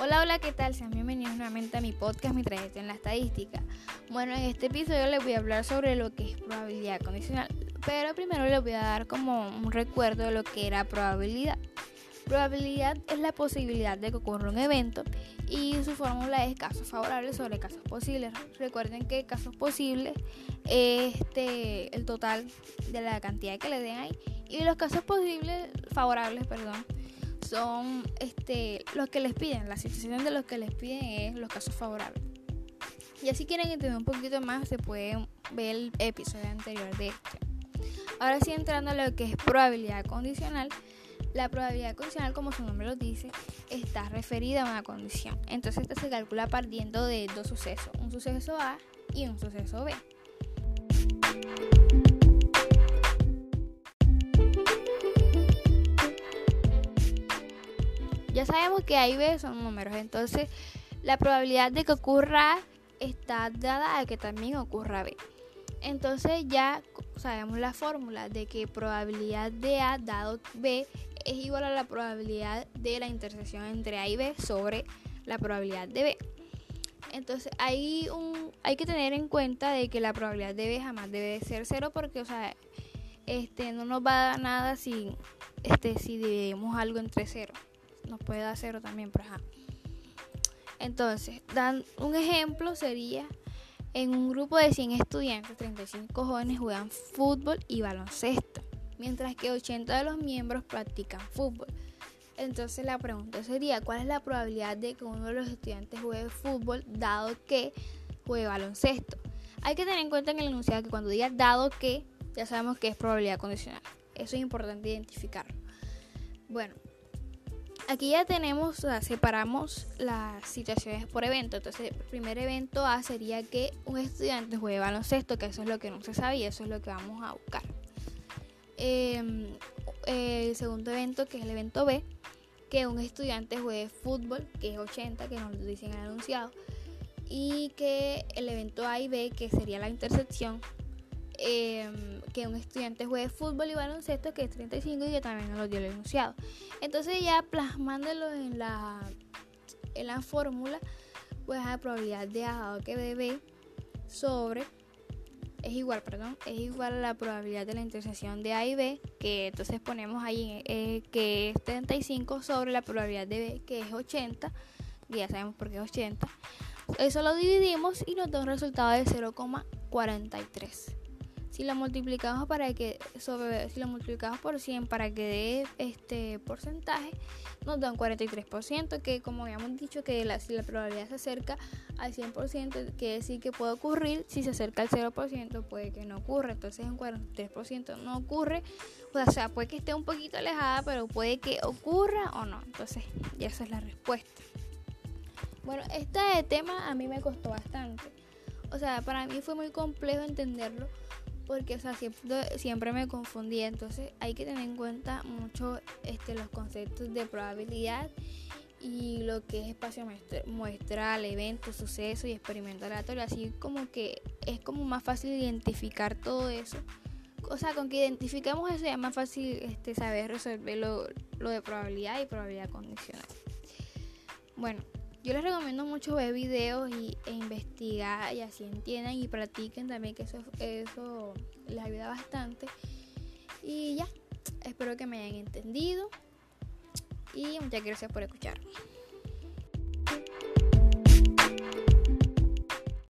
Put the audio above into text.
Hola, hola, ¿qué tal? Sean bienvenidos nuevamente a mi podcast, Mi trayectoria en la estadística. Bueno, en este episodio les voy a hablar sobre lo que es probabilidad condicional, pero primero les voy a dar como un recuerdo de lo que era probabilidad. Probabilidad es la posibilidad de que ocurra un evento y su fórmula es casos favorables sobre casos posibles. Recuerden que casos posibles es este, el total de la cantidad que le den ahí y los casos posibles favorables, perdón, son este, los que les piden, la situación de los que les piden es los casos favorables. Y así quieren entender un poquito más, se pueden ver el episodio anterior de este. Ahora sí entrando a lo que es probabilidad condicional. La probabilidad condicional, como su nombre lo dice, está referida a una condición. Entonces esta se calcula partiendo de dos sucesos, un suceso A y un suceso B. Ya sabemos que A y B son números, entonces la probabilidad de que ocurra A está dada a que también ocurra B. Entonces ya sabemos la fórmula de que probabilidad de A dado B es igual a la probabilidad de la intersección entre A y B sobre la probabilidad de B. Entonces hay, hay que tener en cuenta de que la probabilidad de B jamás debe ser cero porque o sea, este, no nos va a dar nada si, este, si dividimos algo entre cero nos puede dar cero también, por ejemplo. Entonces, dan un ejemplo sería en un grupo de 100 estudiantes, 35 jóvenes juegan fútbol y baloncesto, mientras que 80 de los miembros practican fútbol. Entonces la pregunta sería, ¿cuál es la probabilidad de que uno de los estudiantes juegue fútbol dado que juegue baloncesto? Hay que tener en cuenta en el enunciado que cuando diga dado que, ya sabemos que es probabilidad condicional. Eso es importante identificarlo. Bueno, aquí ya tenemos, o separamos las situaciones por evento. Entonces, el primer evento A sería que un estudiante juegue baloncesto, que eso es lo que no se sabía, eso es lo que vamos a buscar. Em, el segundo evento, que es el evento B, que un estudiante juegue fútbol, que es 80, que nos dicen en el anunciado. Y que el evento A y B, que sería la intersección, Em, que un estudiante juegue fútbol y baloncesto, que es 35 y que también nos lo dio el enunciado. Entonces ya plasmándolo en la, en la fórmula, pues la probabilidad de A que B sobre es igual, perdón, es igual a la probabilidad de la intersección de A y B, que entonces ponemos ahí eh, que es 35 sobre la probabilidad de B, que es 80, y ya sabemos por qué es 80. Eso lo dividimos y nos da un resultado de 0,43 si lo multiplicamos para que sobre si lo multiplicamos por 100 para que dé este porcentaje nos da un 43% que como habíamos dicho que si la probabilidad se acerca al 100% quiere decir que puede ocurrir si se acerca al 0% puede que no ocurra. Entonces un 43% no ocurre. O sea puede que esté un poquito alejada pero puede que ocurra o no. Entonces ya esa es la respuesta. Bueno este tema a mí me costó bastante. O sea para mí fue muy complejo entenderlo porque o sea, siempre, siempre, me confundía. Entonces hay que tener en cuenta mucho este, los conceptos de probabilidad y lo que es espacio muestral, evento, suceso y experimento aleatorio. Así como que es como más fácil identificar todo eso. O sea, con que identificamos eso ya es más fácil este, saber resolver lo, lo de probabilidad y probabilidad condicional. Bueno, yo les recomiendo mucho ver videos y, e investigar y así entiendan y practiquen también que eso, eso les ayuda bastante. Y ya, espero que me hayan entendido y muchas gracias por escucharme.